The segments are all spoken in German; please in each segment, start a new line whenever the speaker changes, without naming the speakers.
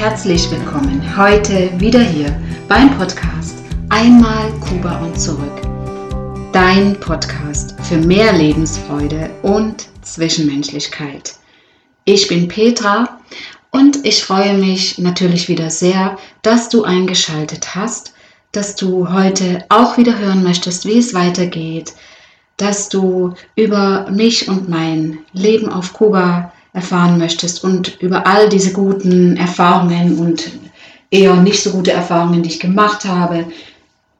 herzlich willkommen heute wieder hier beim Podcast Einmal Kuba und zurück. Dein Podcast für mehr Lebensfreude und Zwischenmenschlichkeit. Ich bin Petra und ich freue mich natürlich wieder sehr, dass du eingeschaltet hast, dass du heute auch wieder hören möchtest, wie es weitergeht, dass du über mich und mein Leben auf Kuba erfahren möchtest und über all diese guten Erfahrungen und eher nicht so gute Erfahrungen, die ich gemacht habe,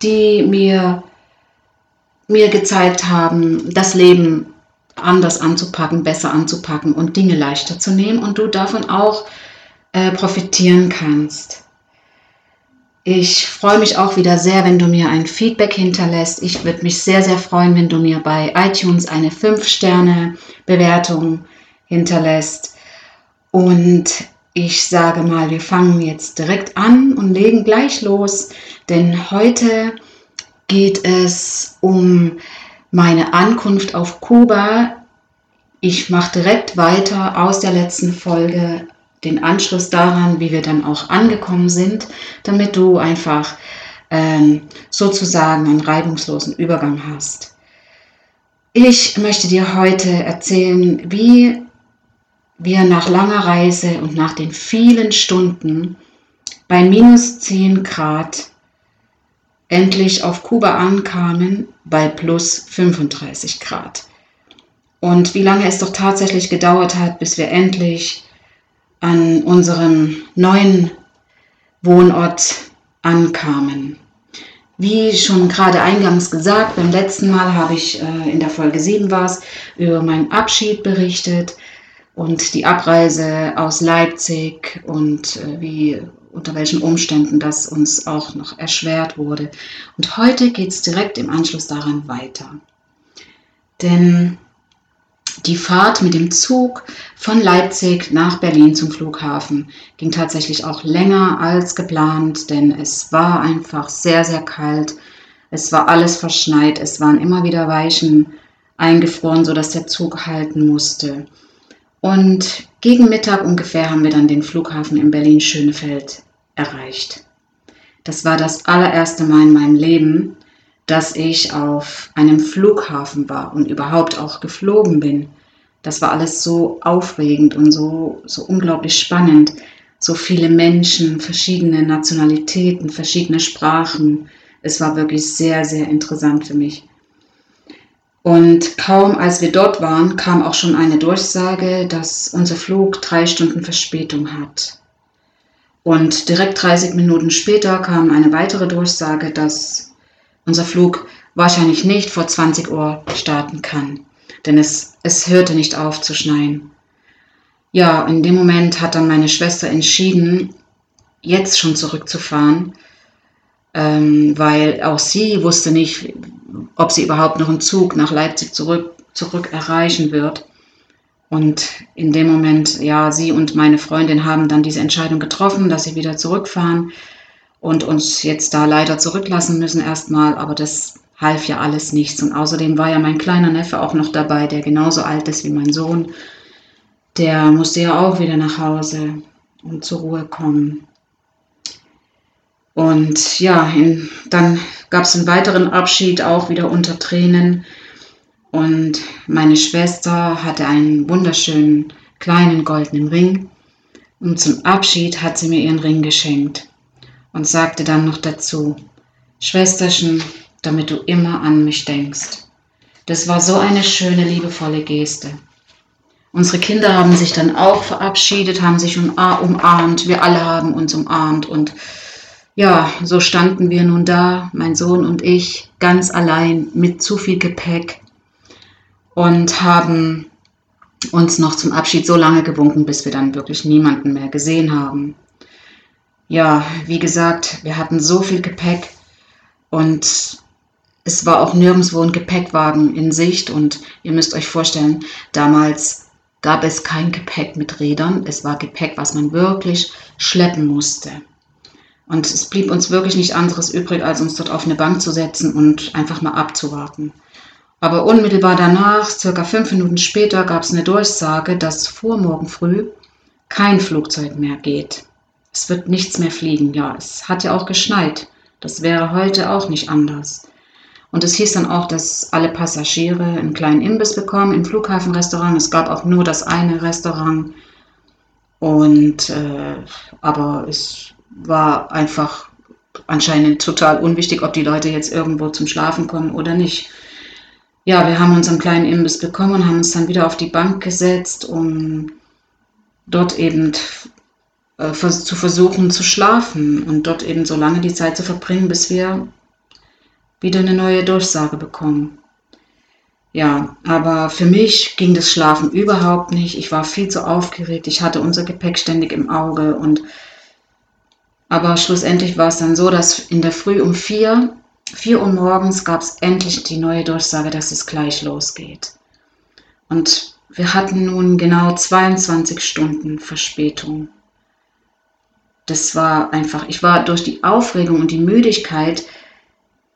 die mir, mir gezeigt haben, das Leben anders anzupacken, besser anzupacken und Dinge leichter zu nehmen und du davon auch äh, profitieren kannst. Ich freue mich auch wieder sehr, wenn du mir ein Feedback hinterlässt. Ich würde mich sehr, sehr freuen, wenn du mir bei iTunes eine 5-Sterne-Bewertung hinterlässt. Und ich sage mal, wir fangen jetzt direkt an und legen gleich los, denn heute geht es um meine Ankunft auf Kuba. Ich mache direkt weiter aus der letzten Folge den Anschluss daran, wie wir dann auch angekommen sind, damit du einfach ähm, sozusagen einen reibungslosen Übergang hast. Ich möchte dir heute erzählen, wie wir nach langer Reise und nach den vielen Stunden bei minus 10 Grad endlich auf Kuba ankamen bei plus 35 Grad. Und wie lange es doch tatsächlich gedauert hat, bis wir endlich an unserem neuen Wohnort ankamen. Wie schon gerade eingangs gesagt, beim letzten Mal habe ich äh, in der Folge 7 war es, über meinen Abschied berichtet und die Abreise aus Leipzig und äh, wie unter welchen Umständen das uns auch noch erschwert wurde. Und heute geht es direkt im Anschluss daran weiter. Denn die Fahrt mit dem Zug von Leipzig nach Berlin zum Flughafen ging tatsächlich auch länger als geplant, denn es war einfach sehr, sehr kalt. Es war alles verschneit, es waren immer wieder Weichen eingefroren, sodass der Zug halten musste. Und gegen Mittag ungefähr haben wir dann den Flughafen in Berlin-Schönefeld erreicht. Das war das allererste Mal in meinem Leben, dass ich auf einem Flughafen war und überhaupt auch geflogen bin. Das war alles so aufregend und so, so unglaublich spannend. So viele Menschen, verschiedene Nationalitäten, verschiedene Sprachen. Es war wirklich sehr, sehr interessant für mich. Und kaum als wir dort waren, kam auch schon eine Durchsage, dass unser Flug drei Stunden Verspätung hat. Und direkt 30 Minuten später kam eine weitere Durchsage, dass unser Flug wahrscheinlich nicht vor 20 Uhr starten kann, denn es, es hörte nicht auf zu schneien. Ja, in dem Moment hat dann meine Schwester entschieden, jetzt schon zurückzufahren, ähm, weil auch sie wusste nicht, ob sie überhaupt noch einen Zug nach Leipzig zurück, zurück erreichen wird. Und in dem Moment, ja, sie und meine Freundin haben dann diese Entscheidung getroffen, dass sie wieder zurückfahren und uns jetzt da leider zurücklassen müssen erstmal. Aber das half ja alles nichts. Und außerdem war ja mein kleiner Neffe auch noch dabei, der genauso alt ist wie mein Sohn. Der musste ja auch wieder nach Hause und zur Ruhe kommen. Und ja, in, dann gab es einen weiteren Abschied, auch wieder unter Tränen. Und meine Schwester hatte einen wunderschönen kleinen goldenen Ring. Und zum Abschied hat sie mir ihren Ring geschenkt und sagte dann noch dazu, Schwesterchen, damit du immer an mich denkst. Das war so eine schöne, liebevolle Geste. Unsere Kinder haben sich dann auch verabschiedet, haben sich umarmt, wir alle haben uns umarmt und ja, so standen wir nun da, mein Sohn und ich, ganz allein mit zu viel Gepäck und haben uns noch zum Abschied so lange gewunken, bis wir dann wirklich niemanden mehr gesehen haben. Ja, wie gesagt, wir hatten so viel Gepäck und es war auch nirgendwo ein Gepäckwagen in Sicht und ihr müsst euch vorstellen, damals gab es kein Gepäck mit Rädern, es war Gepäck, was man wirklich schleppen musste. Und es blieb uns wirklich nicht anderes übrig, als uns dort auf eine Bank zu setzen und einfach mal abzuwarten. Aber unmittelbar danach, circa fünf Minuten später, gab es eine Durchsage, dass vor morgen früh kein Flugzeug mehr geht. Es wird nichts mehr fliegen. Ja, es hat ja auch geschneit. Das wäre heute auch nicht anders. Und es hieß dann auch, dass alle Passagiere einen kleinen Imbiss bekommen im Flughafenrestaurant. Es gab auch nur das eine Restaurant. Und äh, aber es war einfach anscheinend total unwichtig, ob die Leute jetzt irgendwo zum Schlafen kommen oder nicht. Ja, wir haben unseren kleinen Imbiss bekommen und haben uns dann wieder auf die Bank gesetzt, um dort eben äh, zu versuchen zu schlafen und dort eben so lange die Zeit zu verbringen, bis wir wieder eine neue Durchsage bekommen. Ja, aber für mich ging das Schlafen überhaupt nicht. Ich war viel zu aufgeregt. Ich hatte unser Gepäck ständig im Auge und aber schlussendlich war es dann so, dass in der Früh um vier, vier Uhr morgens gab es endlich die neue Durchsage, dass es gleich losgeht. Und wir hatten nun genau 22 Stunden Verspätung. Das war einfach, ich war durch die Aufregung und die Müdigkeit,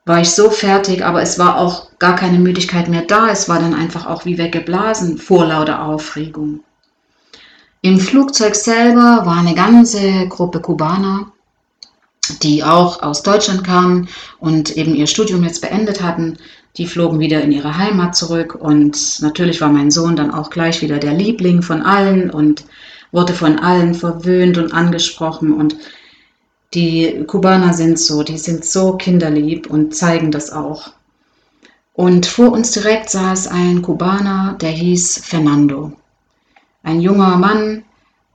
war ich so fertig, aber es war auch gar keine Müdigkeit mehr da. Es war dann einfach auch wie weggeblasen vor lauter Aufregung. Im Flugzeug selber war eine ganze Gruppe Kubaner, die auch aus Deutschland kamen und eben ihr Studium jetzt beendet hatten. Die flogen wieder in ihre Heimat zurück und natürlich war mein Sohn dann auch gleich wieder der Liebling von allen und wurde von allen verwöhnt und angesprochen und die Kubaner sind so, die sind so kinderlieb und zeigen das auch. Und vor uns direkt saß ein Kubaner, der hieß Fernando. Ein junger Mann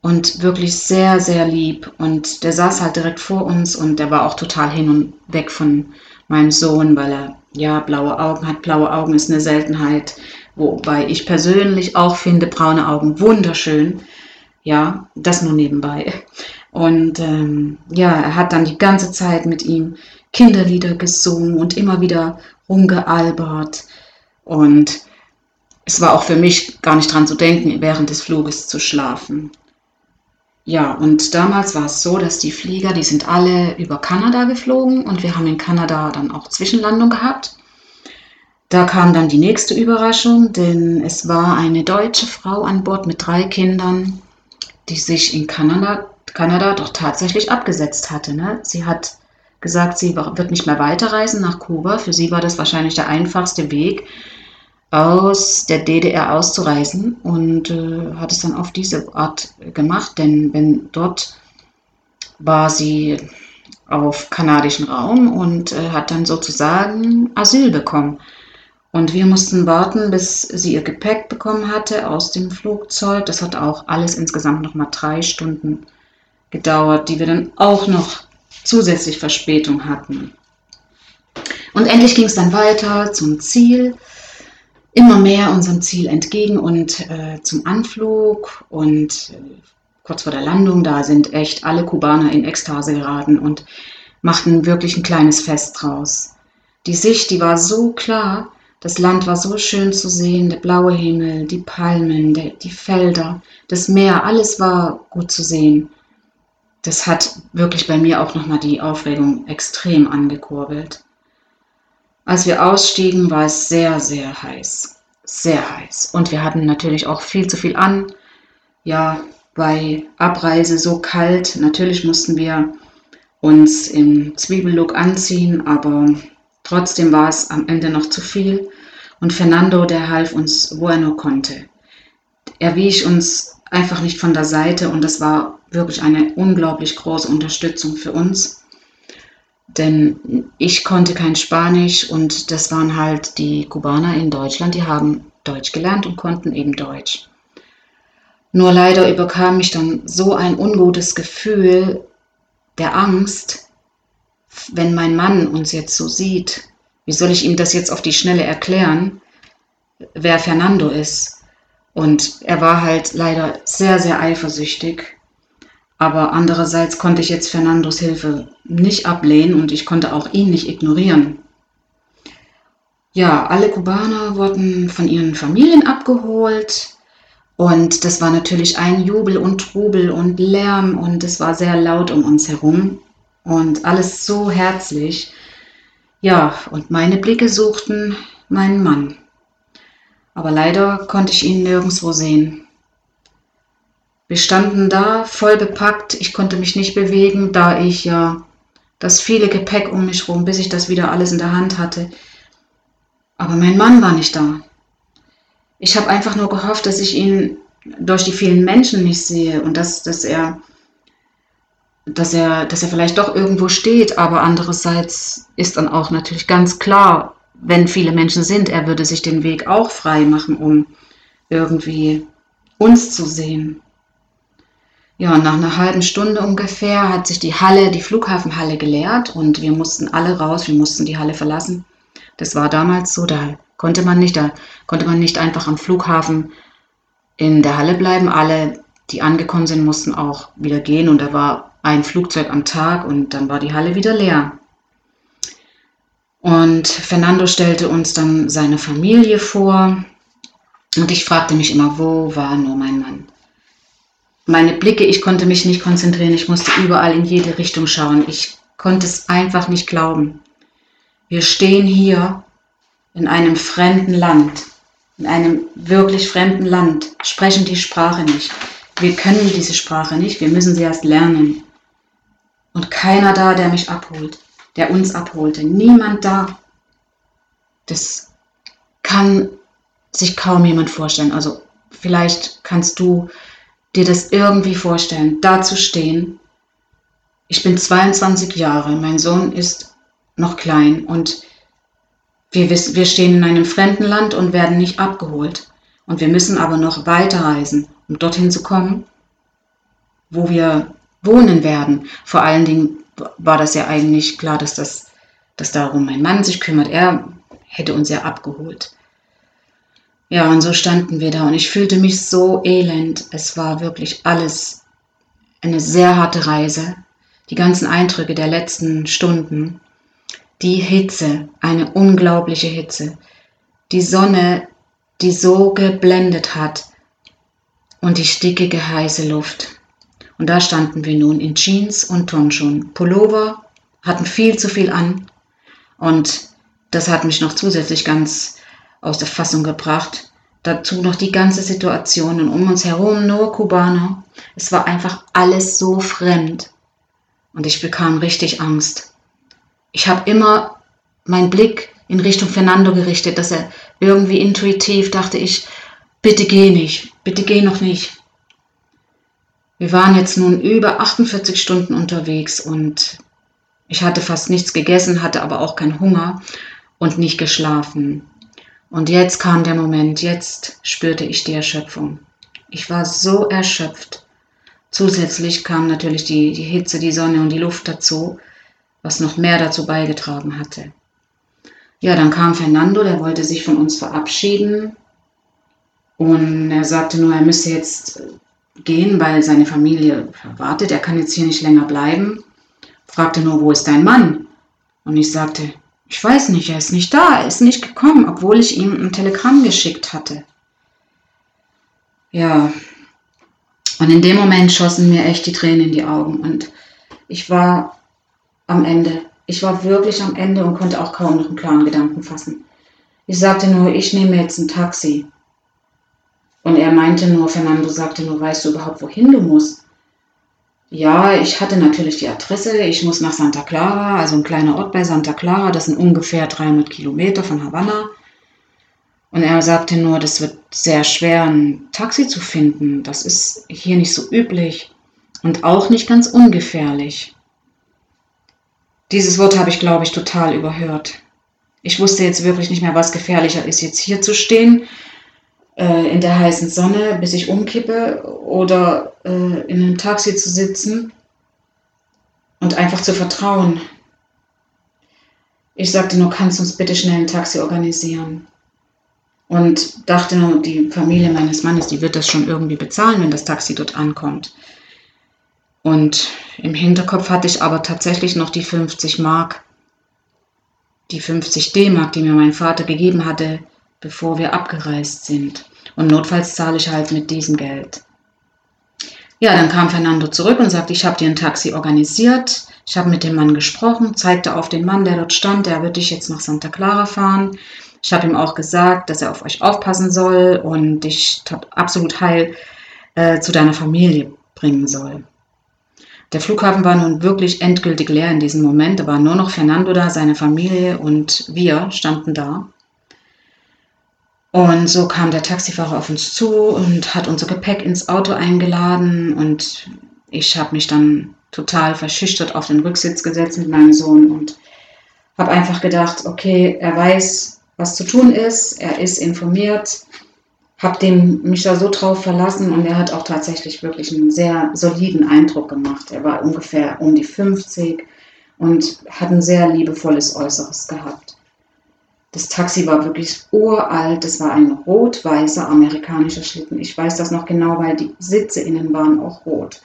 und wirklich sehr, sehr lieb. Und der saß halt direkt vor uns und der war auch total hin und weg von meinem Sohn, weil er ja blaue Augen hat. Blaue Augen ist eine Seltenheit, wobei ich persönlich auch finde braune Augen wunderschön. Ja, das nur nebenbei. Und ähm, ja, er hat dann die ganze Zeit mit ihm Kinderlieder gesungen und immer wieder rumgealbert. Und es war auch für mich gar nicht dran zu denken, während des Fluges zu schlafen. Ja, und damals war es so, dass die Flieger, die sind alle über Kanada geflogen und wir haben in Kanada dann auch Zwischenlandung gehabt. Da kam dann die nächste Überraschung, denn es war eine deutsche Frau an Bord mit drei Kindern, die sich in Kanada Kanada doch tatsächlich abgesetzt hatte. Ne? Sie hat gesagt, sie wird nicht mehr weiterreisen nach Kuba. Für sie war das wahrscheinlich der einfachste Weg, aus der DDR auszureisen und äh, hat es dann auf diese Art gemacht, denn wenn dort war sie auf kanadischen Raum und äh, hat dann sozusagen Asyl bekommen. Und wir mussten warten, bis sie ihr Gepäck bekommen hatte aus dem Flugzeug. Das hat auch alles insgesamt nochmal drei Stunden gedauert, die wir dann auch noch zusätzlich Verspätung hatten. Und endlich ging es dann weiter zum Ziel, immer mehr unserem Ziel entgegen und äh, zum Anflug und äh, kurz vor der Landung, da sind echt alle Kubaner in Ekstase geraten und machten wirklich ein kleines Fest draus. Die Sicht, die war so klar, das Land war so schön zu sehen, der blaue Himmel, die Palmen, der, die Felder, das Meer, alles war gut zu sehen das hat wirklich bei mir auch nochmal die Aufregung extrem angekurbelt. Als wir ausstiegen, war es sehr, sehr heiß. Sehr heiß. Und wir hatten natürlich auch viel zu viel an. Ja, bei Abreise so kalt. Natürlich mussten wir uns im Zwiebellook anziehen, aber trotzdem war es am Ende noch zu viel. Und Fernando, der half uns, wo er nur konnte. Er wich uns einfach nicht von der Seite und das war wirklich eine unglaublich große Unterstützung für uns. Denn ich konnte kein Spanisch und das waren halt die Kubaner in Deutschland, die haben Deutsch gelernt und konnten eben Deutsch. Nur leider überkam mich dann so ein ungutes Gefühl der Angst, wenn mein Mann uns jetzt so sieht. Wie soll ich ihm das jetzt auf die Schnelle erklären, wer Fernando ist? Und er war halt leider sehr, sehr eifersüchtig. Aber andererseits konnte ich jetzt Fernandos Hilfe nicht ablehnen und ich konnte auch ihn nicht ignorieren. Ja, alle Kubaner wurden von ihren Familien abgeholt und das war natürlich ein Jubel und Trubel und Lärm und es war sehr laut um uns herum und alles so herzlich. Ja, und meine Blicke suchten meinen Mann aber leider konnte ich ihn nirgendwo sehen. Wir standen da, voll bepackt. Ich konnte mich nicht bewegen, da ich ja das viele Gepäck um mich rum, bis ich das wieder alles in der Hand hatte. Aber mein Mann war nicht da. Ich habe einfach nur gehofft, dass ich ihn durch die vielen Menschen nicht sehe und dass, dass er dass er, dass er vielleicht doch irgendwo steht, aber andererseits ist dann auch natürlich ganz klar, wenn viele Menschen sind, er würde sich den Weg auch frei machen, um irgendwie uns zu sehen. Ja, nach einer halben Stunde ungefähr hat sich die Halle, die Flughafenhalle geleert und wir mussten alle raus, wir mussten die Halle verlassen. Das war damals so, da konnte man nicht, da konnte man nicht einfach am Flughafen in der Halle bleiben. Alle, die angekommen sind, mussten auch wieder gehen und da war ein Flugzeug am Tag und dann war die Halle wieder leer. Und Fernando stellte uns dann seine Familie vor und ich fragte mich immer, wo war nur mein Mann? Meine Blicke, ich konnte mich nicht konzentrieren, ich musste überall in jede Richtung schauen. Ich konnte es einfach nicht glauben. Wir stehen hier in einem fremden Land, in einem wirklich fremden Land, sprechen die Sprache nicht. Wir können diese Sprache nicht, wir müssen sie erst lernen. Und keiner da, der mich abholt, der uns abholte. Niemand da. Das kann sich kaum jemand vorstellen. Also vielleicht kannst du dir das irgendwie vorstellen, da zu stehen. Ich bin 22 Jahre, mein Sohn ist noch klein und wir, wissen, wir stehen in einem fremden Land und werden nicht abgeholt. Und wir müssen aber noch weiterreisen, um dorthin zu kommen, wo wir wohnen werden. Vor allen Dingen war das ja eigentlich klar, dass, das, dass darum mein Mann sich kümmert. Er hätte uns ja abgeholt. Ja, und so standen wir da und ich fühlte mich so elend. Es war wirklich alles eine sehr harte Reise. Die ganzen Eindrücke der letzten Stunden. Die Hitze, eine unglaubliche Hitze. Die Sonne, die so geblendet hat. Und die stickige heiße Luft. Und da standen wir nun in Jeans und Turnschuhen. Pullover hatten viel zu viel an. Und das hat mich noch zusätzlich ganz aus der Fassung gebracht. Dazu noch die ganze Situation und um uns herum nur Kubaner. Es war einfach alles so fremd. Und ich bekam richtig Angst. Ich habe immer meinen Blick in Richtung Fernando gerichtet, dass er irgendwie intuitiv dachte ich, bitte geh nicht, bitte geh noch nicht. Wir waren jetzt nun über 48 Stunden unterwegs und ich hatte fast nichts gegessen, hatte aber auch keinen Hunger und nicht geschlafen. Und jetzt kam der Moment, jetzt spürte ich die Erschöpfung. Ich war so erschöpft. Zusätzlich kam natürlich die, die Hitze, die Sonne und die Luft dazu, was noch mehr dazu beigetragen hatte. Ja, dann kam Fernando, der wollte sich von uns verabschieden und er sagte nur, er müsse jetzt gehen, weil seine Familie wartet, er kann jetzt hier nicht länger bleiben. Fragte nur, wo ist dein Mann? Und ich sagte, ich weiß nicht, er ist nicht da, er ist nicht gekommen, obwohl ich ihm ein Telegramm geschickt hatte. Ja, und in dem Moment schossen mir echt die Tränen in die Augen und ich war am Ende. Ich war wirklich am Ende und konnte auch kaum noch einen klaren Gedanken fassen. Ich sagte nur, ich nehme jetzt ein Taxi. Und er meinte nur, Fernando sagte nur, weißt du überhaupt, wohin du musst? Ja, ich hatte natürlich die Adresse. Ich muss nach Santa Clara, also ein kleiner Ort bei Santa Clara. Das sind ungefähr 300 Kilometer von Havanna. Und er sagte nur, das wird sehr schwer, ein Taxi zu finden. Das ist hier nicht so üblich und auch nicht ganz ungefährlich. Dieses Wort habe ich, glaube ich, total überhört. Ich wusste jetzt wirklich nicht mehr, was gefährlicher ist, jetzt hier zu stehen äh, in der heißen Sonne, bis ich umkippe oder äh, in einem Taxi zu sitzen und einfach zu vertrauen. Ich sagte nur, kannst du uns bitte schnell ein Taxi organisieren? Und dachte nur, die Familie meines Mannes, die wird das schon irgendwie bezahlen, wenn das Taxi dort ankommt. Und im Hinterkopf hatte ich aber tatsächlich noch die 50 Mark, die 50 D-Mark, die mir mein Vater gegeben hatte, bevor wir abgereist sind. Und notfalls zahle ich halt mit diesem Geld. Ja, dann kam Fernando zurück und sagte, ich habe dir ein Taxi organisiert. Ich habe mit dem Mann gesprochen, zeigte auf den Mann, der dort stand, der wird dich jetzt nach Santa Clara fahren. Ich habe ihm auch gesagt, dass er auf euch aufpassen soll und ich absolut heil äh, zu deiner Familie bringen soll. Der Flughafen war nun wirklich endgültig leer in diesem Moment. Da war nur noch Fernando da, seine Familie und wir standen da. Und so kam der Taxifahrer auf uns zu und hat unser Gepäck ins Auto eingeladen und ich habe mich dann total verschüchtert auf den Rücksitz gesetzt mit meinem Sohn und habe einfach gedacht, okay, er weiß, was zu tun ist, er ist informiert, habe mich da so drauf verlassen und er hat auch tatsächlich wirklich einen sehr soliden Eindruck gemacht. Er war ungefähr um die 50 und hat ein sehr liebevolles Äußeres gehabt. Das Taxi war wirklich uralt, es war ein rot-weißer amerikanischer Schlitten. Ich weiß das noch genau, weil die Sitze innen waren auch rot.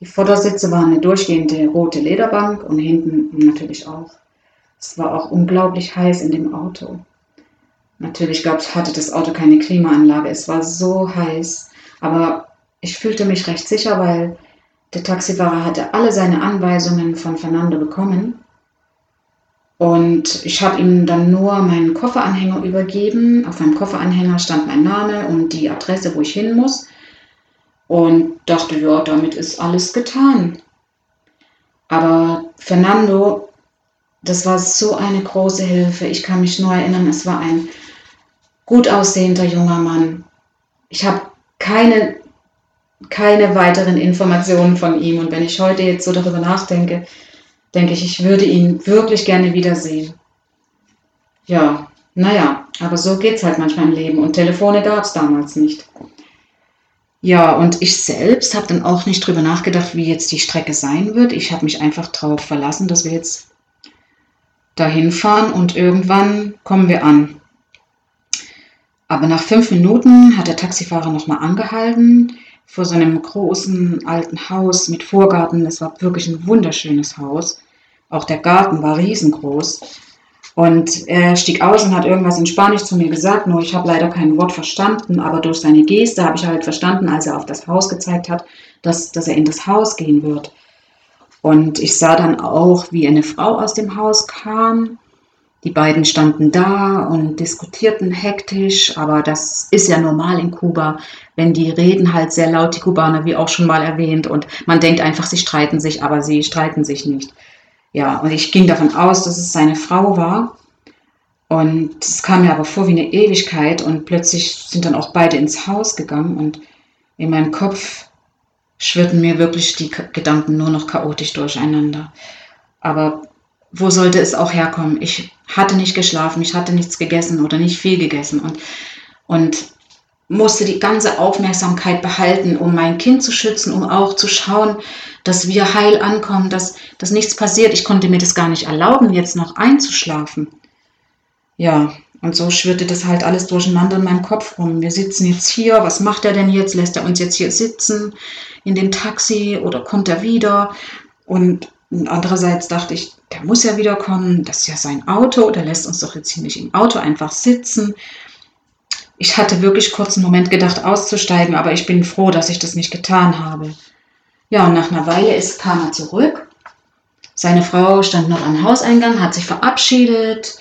Die Vordersitze waren eine durchgehende rote Lederbank und hinten natürlich auch. Es war auch unglaublich heiß in dem Auto. Natürlich gab's, hatte das Auto keine Klimaanlage. Es war so heiß. Aber ich fühlte mich recht sicher, weil der Taxifahrer hatte alle seine Anweisungen von Fernando bekommen. Und ich habe ihm dann nur meinen Kofferanhänger übergeben. Auf meinem Kofferanhänger stand mein Name und die Adresse, wo ich hin muss. Und dachte, ja, damit ist alles getan. Aber Fernando, das war so eine große Hilfe. Ich kann mich nur erinnern, es war ein gut aussehender junger Mann. Ich habe keine, keine weiteren Informationen von ihm. Und wenn ich heute jetzt so darüber nachdenke, denke ich, ich würde ihn wirklich gerne wiedersehen. Ja, naja, aber so geht es halt manchmal im Leben. Und Telefone gab es damals nicht. Ja, und ich selbst habe dann auch nicht drüber nachgedacht, wie jetzt die Strecke sein wird. Ich habe mich einfach darauf verlassen, dass wir jetzt dahin fahren und irgendwann kommen wir an. Aber nach fünf Minuten hat der Taxifahrer nochmal angehalten vor so einem großen alten Haus mit Vorgarten. Es war wirklich ein wunderschönes Haus. Auch der Garten war riesengroß. Und er stieg aus und hat irgendwas in Spanisch zu mir gesagt, nur ich habe leider kein Wort verstanden, aber durch seine Geste habe ich halt verstanden, als er auf das Haus gezeigt hat, dass, dass er in das Haus gehen wird. Und ich sah dann auch, wie eine Frau aus dem Haus kam die beiden standen da und diskutierten hektisch, aber das ist ja normal in Kuba, wenn die reden halt sehr laut, die Kubaner, wie auch schon mal erwähnt, und man denkt einfach, sie streiten sich, aber sie streiten sich nicht. Ja, und ich ging davon aus, dass es seine Frau war. Und es kam mir aber vor wie eine Ewigkeit und plötzlich sind dann auch beide ins Haus gegangen und in meinem Kopf schwirrten mir wirklich die Gedanken nur noch chaotisch durcheinander. Aber wo sollte es auch herkommen? Ich hatte nicht geschlafen, ich hatte nichts gegessen oder nicht viel gegessen und, und musste die ganze Aufmerksamkeit behalten, um mein Kind zu schützen, um auch zu schauen, dass wir heil ankommen, dass, dass nichts passiert. Ich konnte mir das gar nicht erlauben, jetzt noch einzuschlafen. Ja, und so schwirrte das halt alles durcheinander in meinem Kopf rum. Wir sitzen jetzt hier, was macht er denn jetzt? Lässt er uns jetzt hier sitzen in dem Taxi oder kommt er wieder? Und andererseits dachte ich, der muss ja wiederkommen, das ist ja sein Auto, der lässt uns doch jetzt hier nicht im Auto einfach sitzen. Ich hatte wirklich kurz einen Moment gedacht, auszusteigen, aber ich bin froh, dass ich das nicht getan habe. Ja, und nach einer Weile ist, kam er zurück. Seine Frau stand noch am Hauseingang, hat sich verabschiedet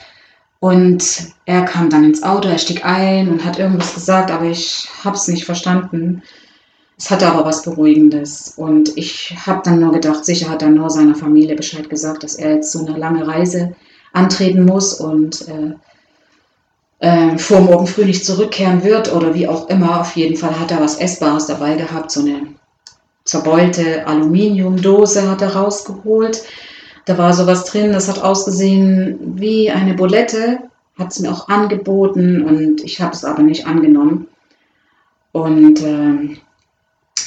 und er kam dann ins Auto, er stieg ein und hat irgendwas gesagt, aber ich habe es nicht verstanden. Es hatte aber was Beruhigendes. Und ich habe dann nur gedacht, sicher hat er nur seiner Familie Bescheid gesagt, dass er jetzt so eine lange Reise antreten muss und äh, äh, vor morgen früh nicht zurückkehren wird oder wie auch immer. Auf jeden Fall hat er was Essbares dabei gehabt, so eine zerbeulte Aluminiumdose hat er rausgeholt. Da war sowas drin, das hat ausgesehen wie eine Bulette, hat es mir auch angeboten und ich habe es aber nicht angenommen. Und äh,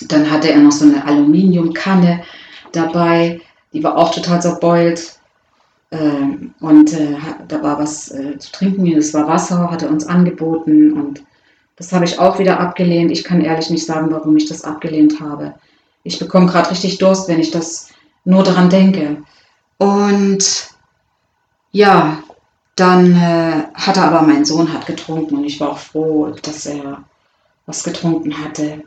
dann hatte er noch so eine Aluminiumkanne dabei, die war auch total zerbeult. Ähm, und äh, da war was äh, zu trinken, das war Wasser, hat er uns angeboten und das habe ich auch wieder abgelehnt. Ich kann ehrlich nicht sagen, warum ich das abgelehnt habe. Ich bekomme gerade richtig Durst, wenn ich das nur daran denke. Und ja, dann äh, hat er aber, mein Sohn hat getrunken und ich war auch froh, dass er was getrunken hatte.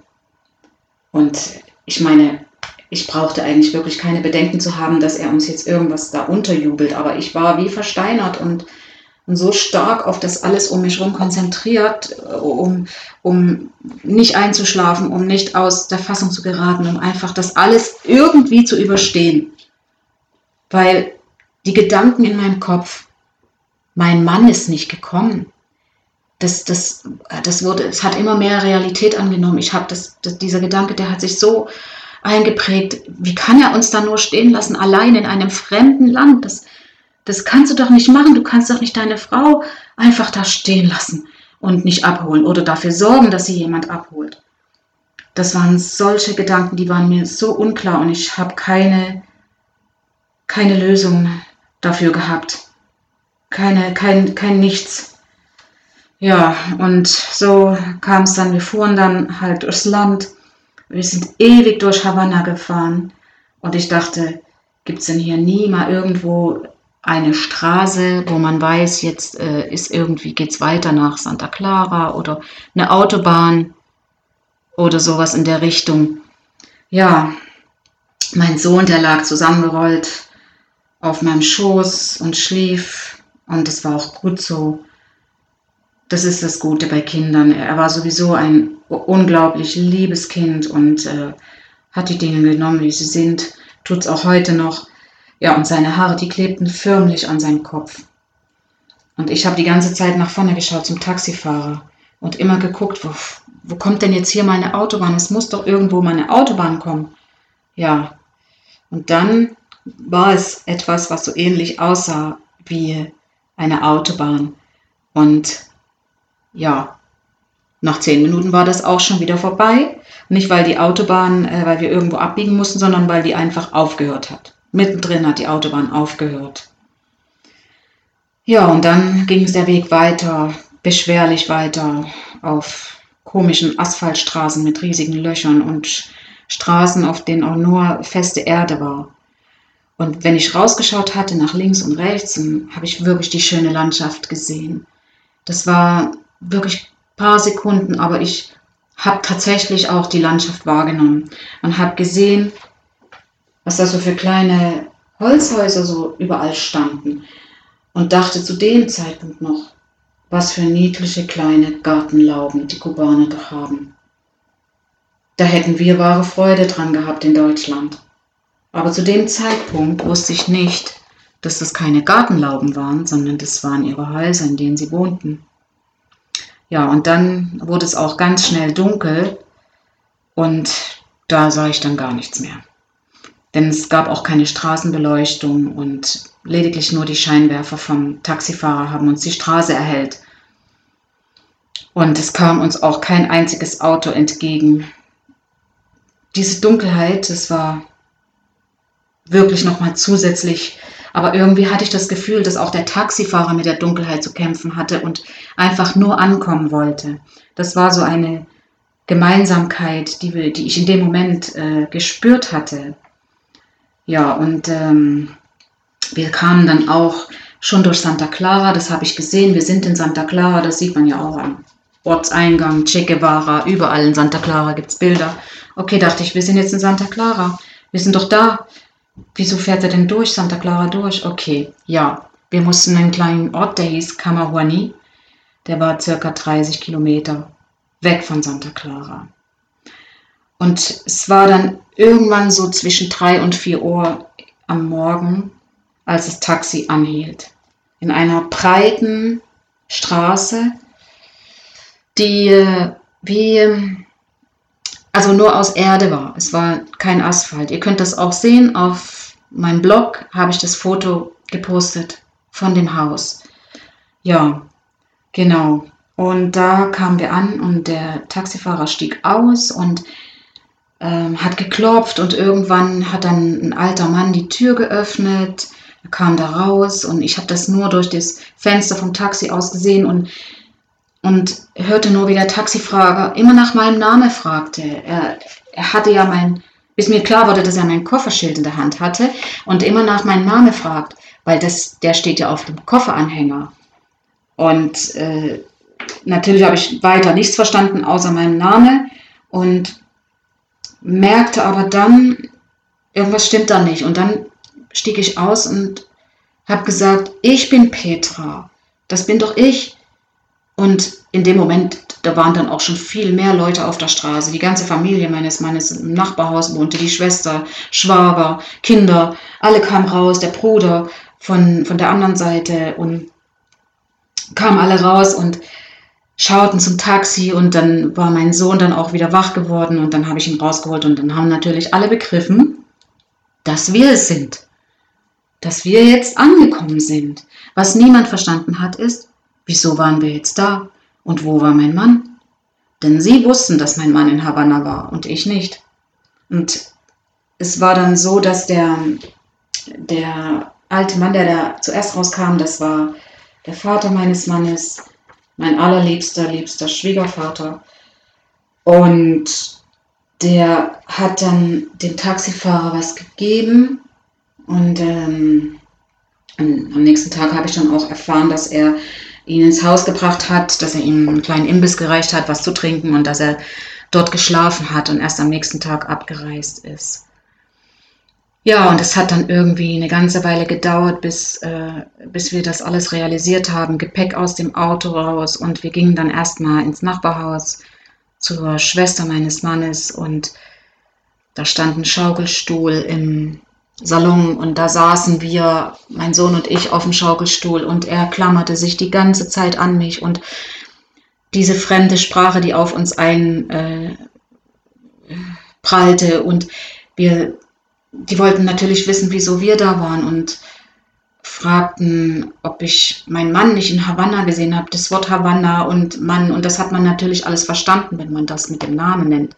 Und ich meine, ich brauchte eigentlich wirklich keine Bedenken zu haben, dass er uns jetzt irgendwas da unterjubelt. Aber ich war wie versteinert und und so stark auf das alles um mich herum konzentriert, um, um nicht einzuschlafen, um nicht aus der Fassung zu geraten, um einfach das alles irgendwie zu überstehen. Weil die Gedanken in meinem Kopf, mein Mann ist nicht gekommen. Das, das, das wurde, es hat immer mehr Realität angenommen. Ich habe das, das, dieser Gedanke, der hat sich so eingeprägt. Wie kann er uns da nur stehen lassen, allein in einem fremden Land? Das, das kannst du doch nicht machen. Du kannst doch nicht deine Frau einfach da stehen lassen und nicht abholen oder dafür sorgen, dass sie jemand abholt. Das waren solche Gedanken, die waren mir so unklar und ich habe keine, keine Lösung dafür gehabt. Keine, kein, kein Nichts. Ja, und so kam es dann, wir fuhren dann halt durchs Land. Wir sind ewig durch Havanna gefahren und ich dachte, gibt es denn hier nie mal irgendwo eine Straße, wo man weiß, jetzt äh, ist irgendwie geht's weiter nach Santa Clara oder eine Autobahn oder sowas in der Richtung. Ja, mein Sohn, der lag zusammengerollt auf meinem Schoß und schlief und es war auch gut so. Das ist das Gute bei Kindern. Er war sowieso ein unglaublich liebes Kind und äh, hat die Dinge genommen, wie sie sind, tut es auch heute noch. Ja, und seine Haare, die klebten förmlich an seinem Kopf. Und ich habe die ganze Zeit nach vorne geschaut zum Taxifahrer und immer geguckt, wo, wo kommt denn jetzt hier meine Autobahn? Es muss doch irgendwo meine Autobahn kommen. Ja, und dann war es etwas, was so ähnlich aussah wie eine Autobahn. Und ja, nach zehn Minuten war das auch schon wieder vorbei. Nicht weil die Autobahn, äh, weil wir irgendwo abbiegen mussten, sondern weil die einfach aufgehört hat. Mittendrin hat die Autobahn aufgehört. Ja, und dann ging es der Weg weiter, beschwerlich weiter, auf komischen Asphaltstraßen mit riesigen Löchern und Straßen, auf denen auch nur feste Erde war. Und wenn ich rausgeschaut hatte nach links und rechts, habe ich wirklich die schöne Landschaft gesehen. Das war wirklich ein paar Sekunden, aber ich habe tatsächlich auch die Landschaft wahrgenommen und habe gesehen, was da so für kleine Holzhäuser so überall standen und dachte zu dem Zeitpunkt noch, was für niedliche kleine Gartenlauben die Kubaner doch haben. Da hätten wir wahre Freude dran gehabt in Deutschland. Aber zu dem Zeitpunkt wusste ich nicht, dass das keine Gartenlauben waren, sondern das waren ihre Häuser, in denen sie wohnten. Ja, und dann wurde es auch ganz schnell dunkel und da sah ich dann gar nichts mehr denn es gab auch keine Straßenbeleuchtung und lediglich nur die Scheinwerfer vom Taxifahrer haben uns die Straße erhellt. Und es kam uns auch kein einziges Auto entgegen. Diese Dunkelheit, das war wirklich nochmal zusätzlich, aber irgendwie hatte ich das Gefühl, dass auch der Taxifahrer mit der Dunkelheit zu kämpfen hatte und einfach nur ankommen wollte. Das war so eine Gemeinsamkeit, die, die ich in dem Moment äh, gespürt hatte. Ja, und ähm, wir kamen dann auch schon durch Santa Clara, das habe ich gesehen. Wir sind in Santa Clara, das sieht man ja auch am Ortseingang, Che Guevara, überall in Santa Clara gibt es Bilder. Okay, dachte ich, wir sind jetzt in Santa Clara. Wir sind doch da. Wieso fährt er denn durch Santa Clara durch? Okay, ja. Wir mussten einen kleinen Ort, der hieß Camahuani. Der war circa 30 Kilometer weg von Santa Clara. Und es war dann irgendwann so zwischen drei und vier Uhr am Morgen, als das Taxi anhielt. In einer breiten Straße, die äh, wie, also nur aus Erde war. Es war kein Asphalt. Ihr könnt das auch sehen. Auf meinem Blog habe ich das Foto gepostet von dem Haus. Ja, genau. Und da kamen wir an und der Taxifahrer stieg aus und ähm, hat geklopft und irgendwann hat dann ein alter Mann die Tür geöffnet, kam da raus und ich habe das nur durch das Fenster vom Taxi aus gesehen und, und hörte nur, wie der Taxifahrer immer nach meinem Namen fragte. Er, er hatte ja mein, bis mir klar wurde, dass er mein Kofferschild in der Hand hatte und immer nach meinem Namen fragt, weil das, der steht ja auf dem Kofferanhänger. Und äh, natürlich habe ich weiter nichts verstanden außer meinem Namen und merkte aber dann, irgendwas stimmt da nicht. Und dann stieg ich aus und habe gesagt, ich bin Petra. das bin doch ich. Und in dem Moment, da waren dann auch schon viel mehr Leute auf der Straße. Die ganze Familie meines Mannes im Nachbarhaus wohnte, die Schwester, Schwager, Kinder, alle kamen raus, der Bruder von, von der anderen Seite und kamen alle raus und schauten zum Taxi und dann war mein Sohn dann auch wieder wach geworden und dann habe ich ihn rausgeholt und dann haben natürlich alle begriffen, dass wir es sind, dass wir jetzt angekommen sind. Was niemand verstanden hat, ist, wieso waren wir jetzt da und wo war mein Mann? Denn sie wussten, dass mein Mann in Havanna war und ich nicht. Und es war dann so, dass der, der alte Mann, der da zuerst rauskam, das war der Vater meines Mannes, mein allerliebster, liebster Schwiegervater. Und der hat dann dem Taxifahrer was gegeben und ähm, am nächsten Tag habe ich dann auch erfahren, dass er ihn ins Haus gebracht hat, dass er ihm einen kleinen Imbiss gereicht hat, was zu trinken und dass er dort geschlafen hat und erst am nächsten Tag abgereist ist. Ja, und es hat dann irgendwie eine ganze Weile gedauert, bis, äh, bis wir das alles realisiert haben. Gepäck aus dem Auto raus und wir gingen dann erstmal ins Nachbarhaus zur Schwester meines Mannes und da stand ein Schaukelstuhl im Salon und da saßen wir, mein Sohn und ich, auf dem Schaukelstuhl und er klammerte sich die ganze Zeit an mich und diese fremde Sprache, die auf uns einprallte äh, und wir die wollten natürlich wissen, wieso wir da waren und fragten, ob ich meinen Mann nicht in Havanna gesehen habe, das Wort Havanna und Mann, und das hat man natürlich alles verstanden, wenn man das mit dem Namen nennt.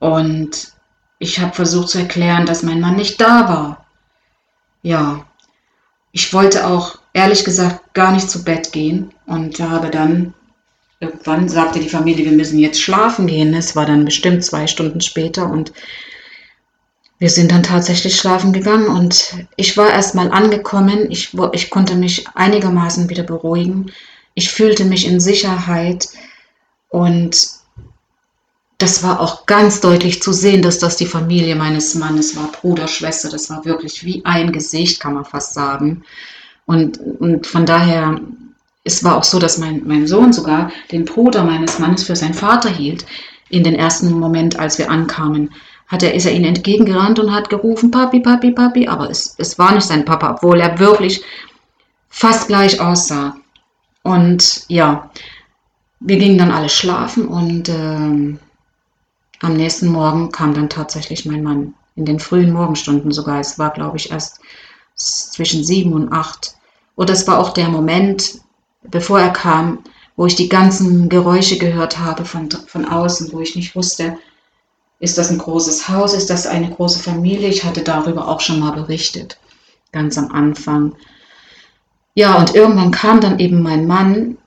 Und ich habe versucht zu erklären, dass mein Mann nicht da war. Ja, ich wollte auch ehrlich gesagt gar nicht zu Bett gehen und habe dann irgendwann sagte die Familie, wir müssen jetzt schlafen gehen. Es war dann bestimmt zwei Stunden später und wir sind dann tatsächlich schlafen gegangen und ich war erstmal angekommen. Ich, ich konnte mich einigermaßen wieder beruhigen. Ich fühlte mich in Sicherheit und das war auch ganz deutlich zu sehen, dass das die Familie meines Mannes war, Bruder, Schwester. Das war wirklich wie ein Gesicht, kann man fast sagen. Und, und von daher, es war auch so, dass mein, mein Sohn sogar den Bruder meines Mannes für seinen Vater hielt in den ersten Moment, als wir ankamen hat er, ist er ihnen entgegengerannt und hat gerufen, Papi, Papi, Papi, aber es, es war nicht sein Papa, obwohl er wirklich fast gleich aussah. Und ja, wir gingen dann alle schlafen und äh, am nächsten Morgen kam dann tatsächlich mein Mann. In den frühen Morgenstunden sogar. Es war, glaube ich, erst zwischen sieben und acht. Und das war auch der Moment, bevor er kam, wo ich die ganzen Geräusche gehört habe von, von außen, wo ich nicht wusste, ist das ein großes Haus? Ist das eine große Familie? Ich hatte darüber auch schon mal berichtet, ganz am Anfang. Ja, und irgendwann kam dann eben mein Mann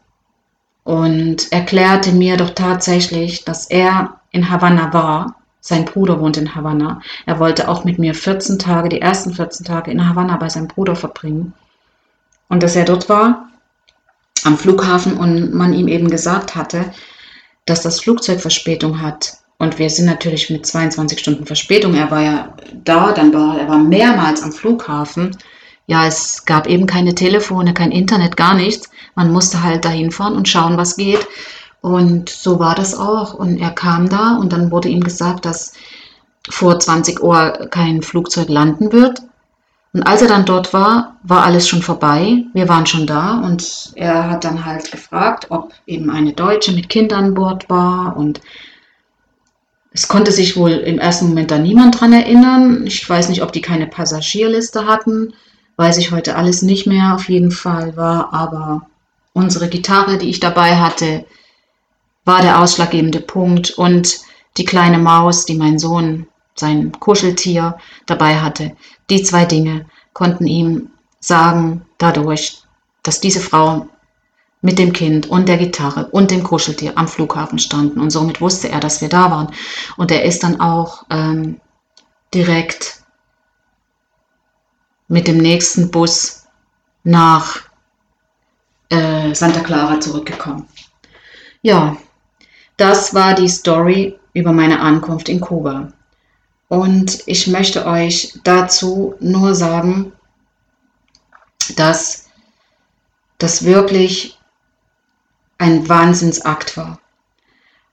und erklärte mir doch tatsächlich, dass er in Havanna war. Sein Bruder wohnt in Havanna. Er wollte auch mit mir 14 Tage, die ersten 14 Tage in Havanna bei seinem Bruder verbringen. Und dass er dort war, am Flughafen, und man ihm eben gesagt hatte, dass das Flugzeug Verspätung hat und wir sind natürlich mit 22 Stunden Verspätung. Er war ja da, dann war er war mehrmals am Flughafen. Ja, es gab eben keine Telefone, kein Internet, gar nichts. Man musste halt dahin fahren und schauen, was geht. Und so war das auch. Und er kam da und dann wurde ihm gesagt, dass vor 20 Uhr kein Flugzeug landen wird. Und als er dann dort war, war alles schon vorbei. Wir waren schon da und er hat dann halt gefragt, ob eben eine Deutsche mit Kindern an Bord war und es konnte sich wohl im ersten Moment da niemand dran erinnern. Ich weiß nicht, ob die keine Passagierliste hatten. Weiß ich heute alles nicht mehr. Auf jeden Fall war aber unsere Gitarre, die ich dabei hatte, war der ausschlaggebende Punkt. Und die kleine Maus, die mein Sohn, sein Kuscheltier, dabei hatte. Die zwei Dinge konnten ihm sagen, dadurch, dass diese Frau mit dem Kind und der Gitarre und dem Kuscheltier am Flughafen standen. Und somit wusste er, dass wir da waren. Und er ist dann auch ähm, direkt mit dem nächsten Bus nach äh, Santa Clara zurückgekommen. Ja, das war die Story über meine Ankunft in Kuba. Und ich möchte euch dazu nur sagen, dass das wirklich ein Wahnsinnsakt war.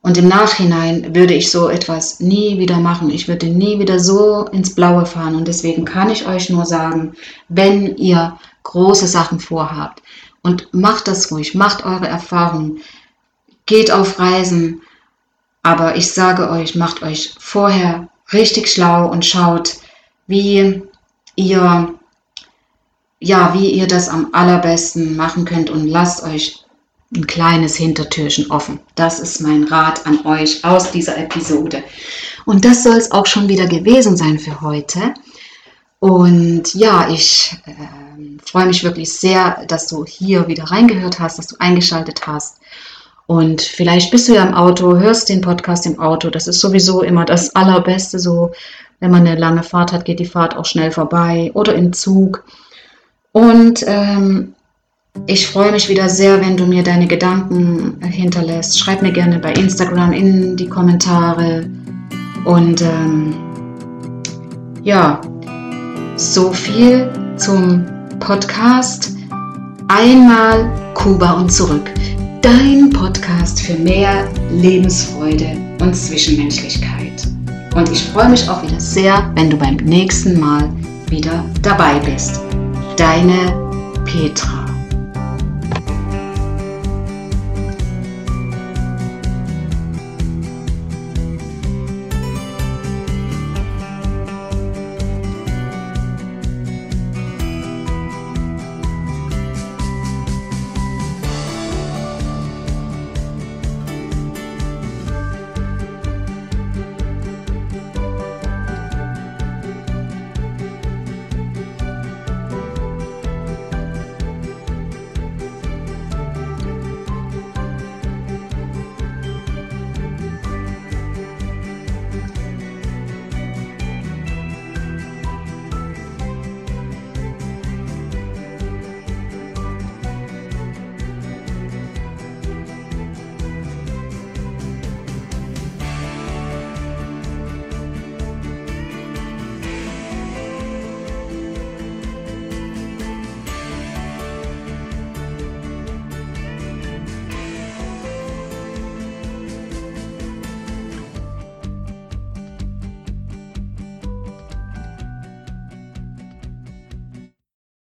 Und im Nachhinein würde ich so etwas nie wieder machen. Ich würde nie wieder so ins Blaue fahren. Und deswegen kann ich euch nur sagen, wenn ihr große Sachen vorhabt und macht das ruhig, macht eure Erfahrungen, geht auf Reisen. Aber ich sage euch, macht euch vorher richtig schlau und schaut, wie ihr ja, wie ihr das am allerbesten machen könnt und lasst euch ein kleines Hintertürchen offen. Das ist mein Rat an euch aus dieser Episode. Und das soll es auch schon wieder gewesen sein für heute. Und ja, ich äh, freue mich wirklich sehr, dass du hier wieder reingehört hast, dass du eingeschaltet hast. Und vielleicht bist du ja im Auto, hörst den Podcast im Auto. Das ist sowieso immer das Allerbeste. So, wenn man eine lange Fahrt hat, geht die Fahrt auch schnell vorbei. Oder im Zug. Und ähm, ich freue mich wieder sehr, wenn du mir deine Gedanken hinterlässt. Schreib mir gerne bei Instagram in die Kommentare. Und ähm, ja, so viel zum Podcast. Einmal Kuba und zurück. Dein Podcast für mehr Lebensfreude und Zwischenmenschlichkeit. Und ich freue mich auch wieder sehr, wenn du beim nächsten Mal wieder dabei bist. Deine Petra.